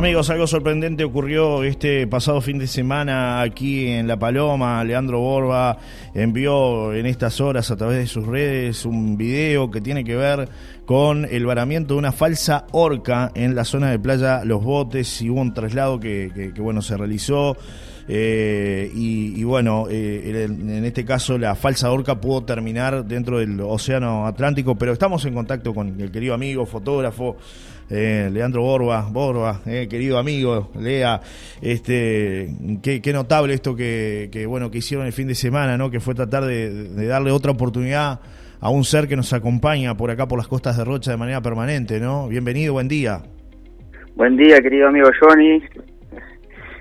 Amigos, algo sorprendente ocurrió este pasado fin de semana aquí en La Paloma. Leandro Borba envió en estas horas a través de sus redes un video que tiene que ver con el varamiento de una falsa horca en la zona de playa Los Botes y hubo un traslado que, bueno se realizó. Eh, y, bueno, eh, en este caso la falsa horca pudo terminar dentro del Océano Atlántico, pero estamos en contacto con el querido amigo, fotógrafo, eh, Leandro Borba, Borba, eh, querido amigo, Lea, este, qué, notable esto que, bueno que hicieron el fin de semana, ¿no? Que fue tratar de, darle otra oportunidad a un ser que nos acompaña por acá por las costas de Rocha de manera permanente, ¿no? Bienvenido, buen día. Buen día, querido amigo Johnny,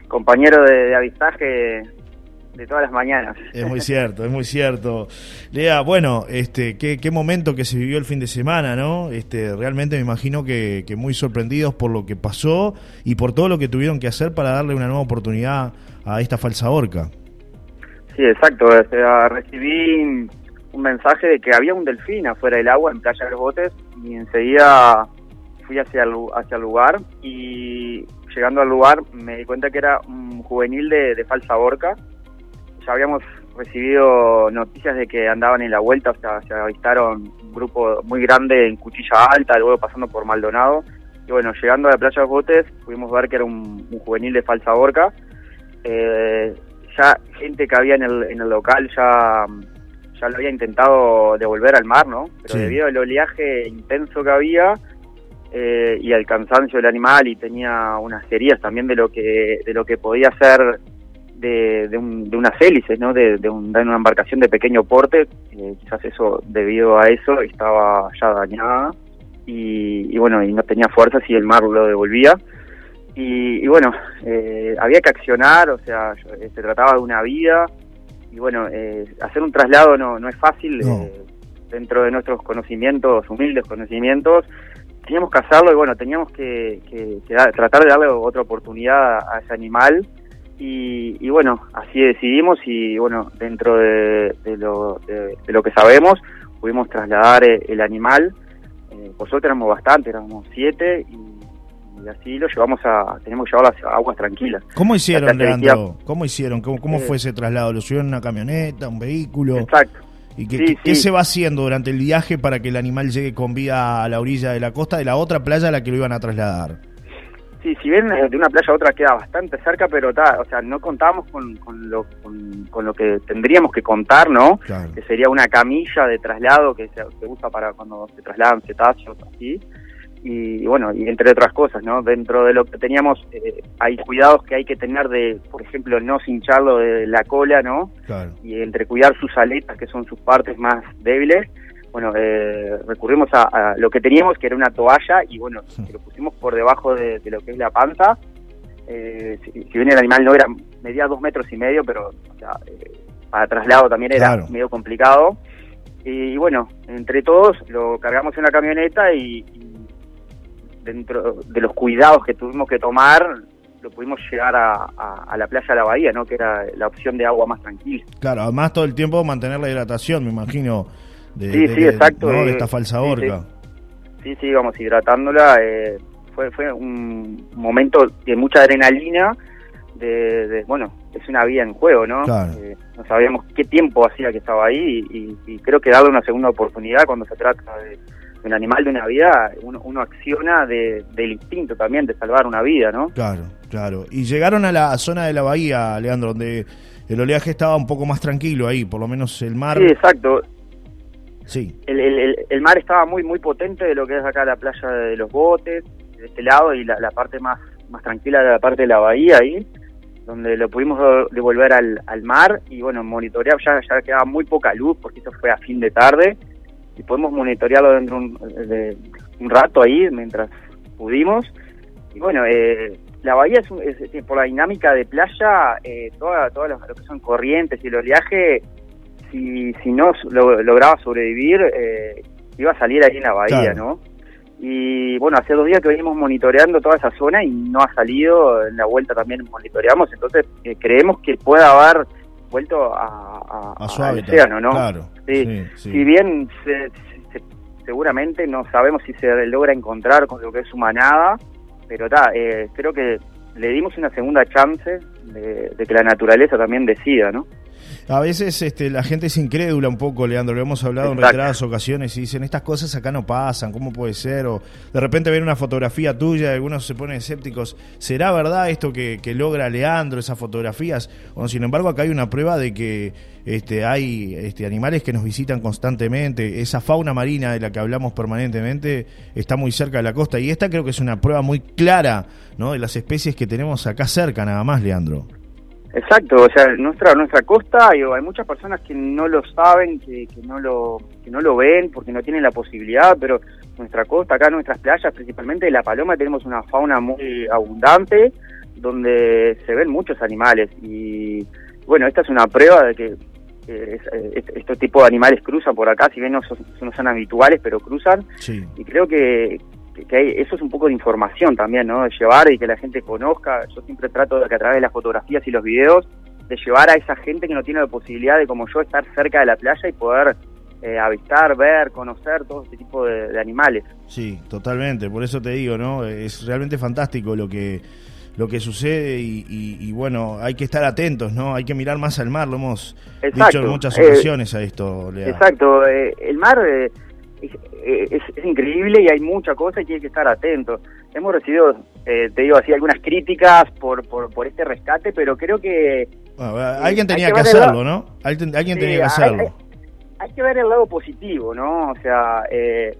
compañero de avistaje de todas las mañanas. Es muy cierto, es muy cierto. Lea, bueno, este, qué, qué momento que se vivió el fin de semana, ¿no? Este, realmente me imagino que, que muy sorprendidos por lo que pasó y por todo lo que tuvieron que hacer para darle una nueva oportunidad a esta falsa horca. Sí, exacto. recibí un mensaje de que había un delfín afuera del agua en Playa de los Botes y enseguida fui hacia el, hacia el lugar y llegando al lugar me di cuenta que era un juvenil de, de falsa horca ya habíamos recibido noticias de que andaban en la vuelta, o sea, se avistaron un grupo muy grande en Cuchilla Alta, luego pasando por Maldonado. Y bueno, llegando a la playa de los Botes, pudimos ver que era un, juvenil de falsa borca. Eh, ya gente que había en el, en el local ya, ya lo había intentado devolver al mar, ¿no? Pero debido al oleaje intenso que había eh, y al cansancio del animal y tenía unas heridas también de lo que, de lo que podía ser de, de, un, de unas hélices, ¿no? De, de, una embarcación de pequeño porte, eh, quizás eso, debido a eso, estaba ya dañada y, bueno, y no tenía fuerzas y el mar lo devolvía. Y, bueno, eh, había que accionar, o sea, eh, se trataba de una vida y bueno, hacer un traslado no, no es fácil dentro de nuestros conocimientos, humildes conocimientos, teníamos que hacerlo y bueno, teníamos que, que tratar de darle otra oportunidad a ese animal y, bueno, así decidimos y bueno, dentro de, lo, de, lo que sabemos, pudimos trasladar eh, el, animal. Eh, por suerte éramos bastante, éramos siete y, así lo llevamos a, tenemos que llevarlo a aguas tranquilas. ¿Cómo hicieron, Leandro? ¿Cómo hicieron? ¿Cómo, cómo fue eh, ese traslado? ¿Lo subieron en una camioneta, un vehículo? Exacto. ¿Y qué, qué, se va haciendo durante el viaje para que el animal llegue con vida a la orilla de la costa de la otra playa a la que lo iban a trasladar? Sí, si bien de una playa a otra queda bastante cerca, pero o sea, no contábamos con, con, lo, con, lo que tendríamos que contar, ¿no? Que sería una camilla de traslado que se, usa para cuando se trasladan cetáceos, así. Y, bueno, y entre otras cosas, ¿no? Dentro de lo que teníamos, eh, hay cuidados que hay que tener de, por ejemplo, no cincharlo de la cola, ¿no? Y entre cuidar sus aletas, que son sus partes más débiles, bueno, eh, recurrimos a, lo que teníamos, que era una toalla, y bueno, lo pusimos por debajo de, lo que es la panza. Eh, si, bien el animal no era, medía dos metros y medio, pero eh, para traslado también era medio complicado. Y, bueno, entre todos lo cargamos en la camioneta y, dentro de los cuidados que tuvimos que tomar, lo pudimos llegar a, la playa de la bahía, ¿no? Que era la opción de agua más tranquila. Claro, además todo el tiempo mantener la hidratación, me imagino de, sí, sí, exacto. de esta falsa horca. Sí, sí, íbamos hidratándola. Eh, fue, fue un momento de mucha adrenalina. De, bueno, es una vida en juego, ¿no? Eh, no sabíamos qué tiempo hacía que estaba ahí y, creo que darle una segunda oportunidad cuando se trata de, un animal de una vida, uno, uno acciona de, del instinto también de salvar una vida, ¿no? Claro, claro. Y llegaron a la zona de la bahía, Leandro, donde el oleaje estaba un poco más tranquilo ahí, por lo menos el mar. Sí, exacto. Sí. El, el, el, mar estaba muy muy potente de lo que es acá la playa de los botes, de este lado, y la, parte más, más tranquila de la parte de la bahía ahí, donde lo pudimos devolver al, al mar y bueno, monitorear, ya, ya quedaba muy poca luz porque eso fue a fin de tarde y podemos monitorearlo dentro de un rato ahí mientras pudimos. Y bueno, eh, la bahía es, por la dinámica de playa, eh, todas toda lo, que son corrientes y el oleaje si, si no lograba sobrevivir, eh, iba a salir ahí en la bahía, ¿no? Y bueno, hace dos días que venimos monitoreando toda esa zona y no ha salido, en la vuelta también monitoreamos, entonces eh, creemos que puede haber vuelto a, a, al océano, ¿no? Claro, sí, Si bien seguramente no sabemos si se logra encontrar con lo que es su manada, pero está, eh, creo que le dimos una segunda chance de, de que la naturaleza también decida, ¿no? A veces este, la gente es incrédula un poco, Leandro, lo hemos hablado en reiteradas ocasiones y dicen, estas cosas acá no pasan, ¿cómo puede ser? O de repente ven una fotografía tuya y algunos se ponen escépticos, ¿será verdad esto que, logra Leandro, esas fotografías? Bueno, sin embargo, acá hay una prueba de que este, hay este, animales que nos visitan constantemente, esa fauna marina de la que hablamos permanentemente está muy cerca de la costa y esta creo que es una prueba muy clara ¿no? de las especies que tenemos acá cerca nada más, Leandro. Exacto, o sea, nuestra nuestra costa hay, hay muchas personas que no lo saben, que, que, no lo que no lo ven porque no tienen la posibilidad, pero nuestra costa, acá nuestras playas, principalmente de La Paloma, tenemos una fauna muy abundante donde se ven muchos animales y bueno, esta es una prueba de que eh, este tipo de animales cruzan por acá, si bien no son, no son habituales, pero cruzan. Y creo que, que eso es un poco de información también, ¿no? De llevar y que la gente conozca. Yo siempre trato de que a través de las fotografías y los videos, de llevar a esa gente que no tiene la posibilidad de, como yo, estar cerca de la playa y poder eh, avistar, ver, conocer todo este tipo de, animales. Sí, totalmente. Por eso te digo, ¿no? Es realmente fantástico lo que lo que sucede y, bueno, hay que estar atentos, ¿no? Hay que mirar más al mar, lo hemos dicho en muchas eh, ocasiones a esto, Lea. Exacto, eh, el mar es, increíble y hay mucha cosa y tiene que estar atento. Hemos recibido, eh, te digo así, algunas críticas por, por, este rescate, pero creo que... alguien tenía que, hacerlo, ¿no? Alguien, tenía que hacerlo. Hay, que ver el lado positivo, ¿no? O sea, eh,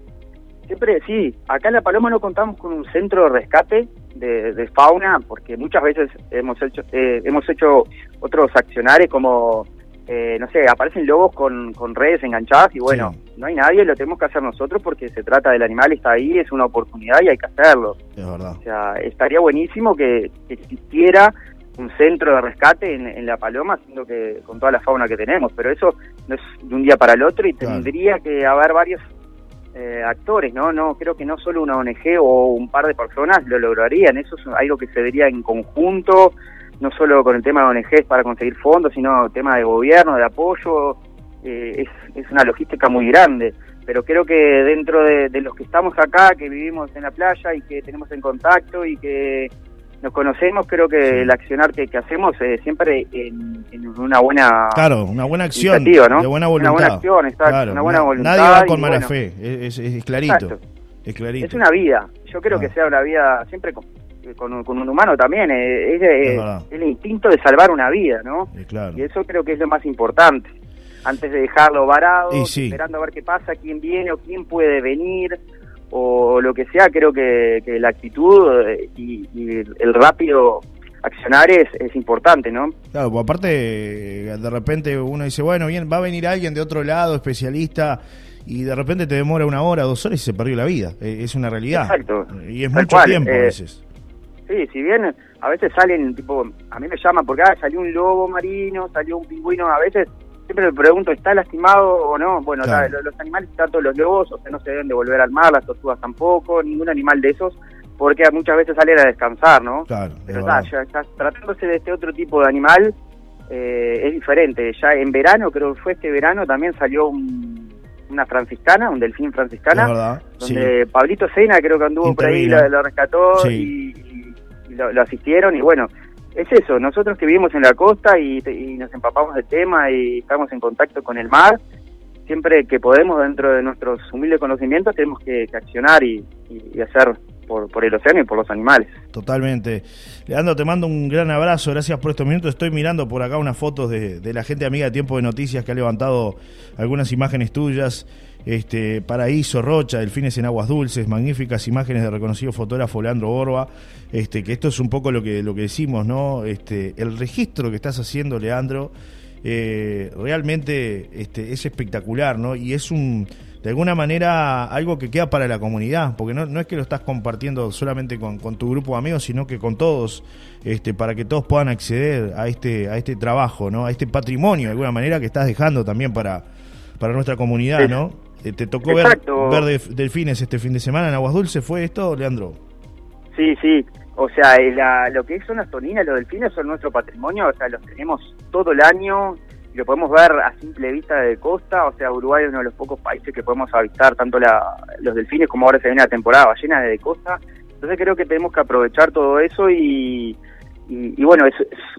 siempre sí, acá en La Paloma no contamos con un centro de rescate de, fauna, porque muchas veces hemos hecho, eh, hemos hecho otros accionarios como eh, no sé, aparecen lobos con, con redes enganchadas y bueno, no hay nadie, lo tenemos que hacer nosotros porque se trata del animal, está ahí, es una oportunidad y hay que hacerlo. Es verdad. O sea, estaría buenísimo que, existiera un centro de rescate en, La Paloma, siendo que con toda la fauna que tenemos, pero eso no es de un día para el otro y tendría que haber varios eh, actores, ¿no? No creo que no solo una ONG o un par de personas lo lograrían, eso es algo que se vería en conjunto, no solo con el tema de ONGs para conseguir fondos, sino tema de gobierno, de apoyo, eh, es, es, una logística muy grande. Pero creo que dentro de, los que estamos acá, que vivimos en la playa y que tenemos en contacto y que nos conocemos, creo que el accionar que, hacemos es siempre en, una buena claro, una buena acción, de buena voluntad. Una buena acción, está, una buena voluntad. Nadie va con mala fe, es, es, clarito. Es clarito. Es una vida. Yo creo que sea una vida siempre con, un humano también, eh, es, el instinto de salvar una vida, ¿no? Y eso creo que es lo más importante. Antes de dejarlo varado, esperando a ver qué pasa, quién viene o quién puede venir o lo que sea, creo que, la actitud eh, y, el rápido accionar es, es importante, ¿no? Claro, pues aparte, de repente uno dice, bueno, bien, va a venir alguien de otro lado, especialista, y de repente te demora una hora, dos horas y se perdió la vida. E, es una realidad. Exacto. Y es mucho tiempo a eh, veces sí, si bien a veces salen, tipo, a mí me llaman porque ah, salió un lobo marino, salió un pingüino, a veces siempre me pregunto, ¿está lastimado o no? Bueno, los, animales, tanto los lobos, o sea, no se deben devolver al mar, las tortugas tampoco, ningún animal de esos, porque muchas veces salen a descansar, ¿no? Claro. Pero está, ya, tratándose de este otro tipo de animal, eh, es diferente. Ya en verano, creo que fue este verano, también salió una franciscana, un delfín franciscana, donde Pablito Sena creo que anduvo por ahí, lo, rescató y lo, asistieron y bueno, es eso, nosotros que vivimos en la costa y, nos empapamos del tema y estamos en contacto con el mar, siempre que podemos dentro de nuestros humildes conocimientos tenemos que, accionar y, hacer por, el océano y por los animales. Totalmente. Leandro, te mando un gran abrazo, gracias por estos minutos. Estoy mirando por acá unas fotos de, de la gente amiga de Tiempo de Noticias que ha levantado algunas imágenes tuyas este, Paraíso, Rocha, Delfines en Aguas Dulces, magníficas imágenes de reconocido fotógrafo Leandro Borba, este, que esto es un poco lo que, lo que decimos, ¿no? Este, el registro que estás haciendo, Leandro, eh, realmente este, es espectacular, ¿no? Y es un, de alguna manera, algo que queda para la comunidad, porque no, no es que lo estás compartiendo solamente con, con, tu grupo de amigos, sino que con todos, este, para que todos puedan acceder a este, a este trabajo, ¿no? A este patrimonio, de alguna manera, que estás dejando también para, para nuestra comunidad, ¿no? Eh, ¿Te tocó ver, ver delfines este fin de semana en Aguas Dulces? ¿Fue esto, Leandro? Sí, sí. O sea, lo que son las toninas, los delfines son nuestro patrimonio, o sea, los tenemos todo el año, lo podemos ver a simple vista de costa, o sea, Uruguay es uno de los pocos países que podemos avistar tanto la, los delfines como ahora se viene la temporada ballena de costa, Entonces creo que tenemos que aprovechar todo eso y, y, bueno, es,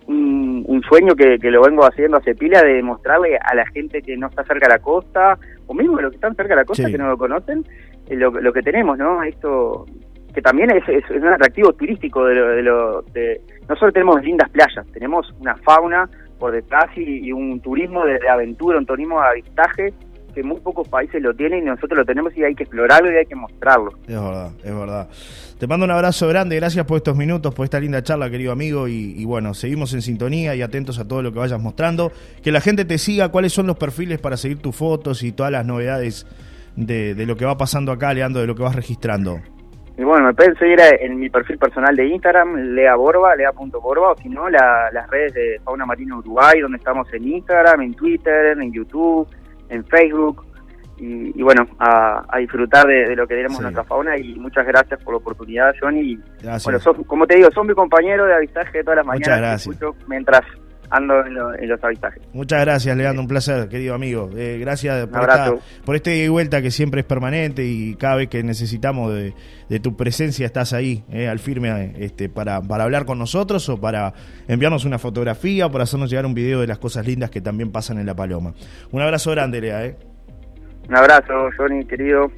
un, sueño que, lo vengo haciendo hace pila de mostrarle a la gente que no está cerca de la costa, o mismo a los que están cerca de la costa que no lo conocen, eh, lo, lo que tenemos, ¿no? Esto que también es, es, un atractivo turístico de lo, de lo de, no solo tenemos lindas playas, tenemos una fauna por detrás y, un turismo de, aventura, un turismo de avistaje que muy pocos países lo tienen y nosotros lo tenemos y hay que explorarlo y hay que mostrarlo. Es verdad, es verdad. Te mando un abrazo grande, gracias por estos minutos, por esta linda charla, querido amigo, y, bueno, seguimos en sintonía y atentos a todo lo que vayas mostrando. Que la gente te siga, cuáles son los perfiles para seguir tus fotos y todas las novedades de, de lo que va pasando acá, Leandro, de lo que vas registrando. Y bueno, me pueden seguir en mi perfil personal de Instagram, Lea Borba, lea.borba, o si no, las redes de Fauna Marina Uruguay, donde estamos en Instagram, en Twitter, en YouTube, en Facebook. Y, bueno, a, disfrutar de, lo que tenemos nuestra fauna y muchas gracias por la oportunidad, Johnny. Gracias. Bueno, como te digo, son mi compañero de avistaje de todas las mañanas. Muchas gracias. mientras ando en, los avistajes. Muchas gracias, Leandro, un placer, querido amigo. Eh, gracias por, por este vuelta que siempre es permanente y cada vez que necesitamos de, tu presencia estás ahí, eh, al firme, este, para, para hablar con nosotros o para enviarnos una fotografía o para hacernos llegar un video de las cosas lindas que también pasan en La Paloma. Un abrazo grande, Lea. Eh. Un abrazo, Johnny, querido.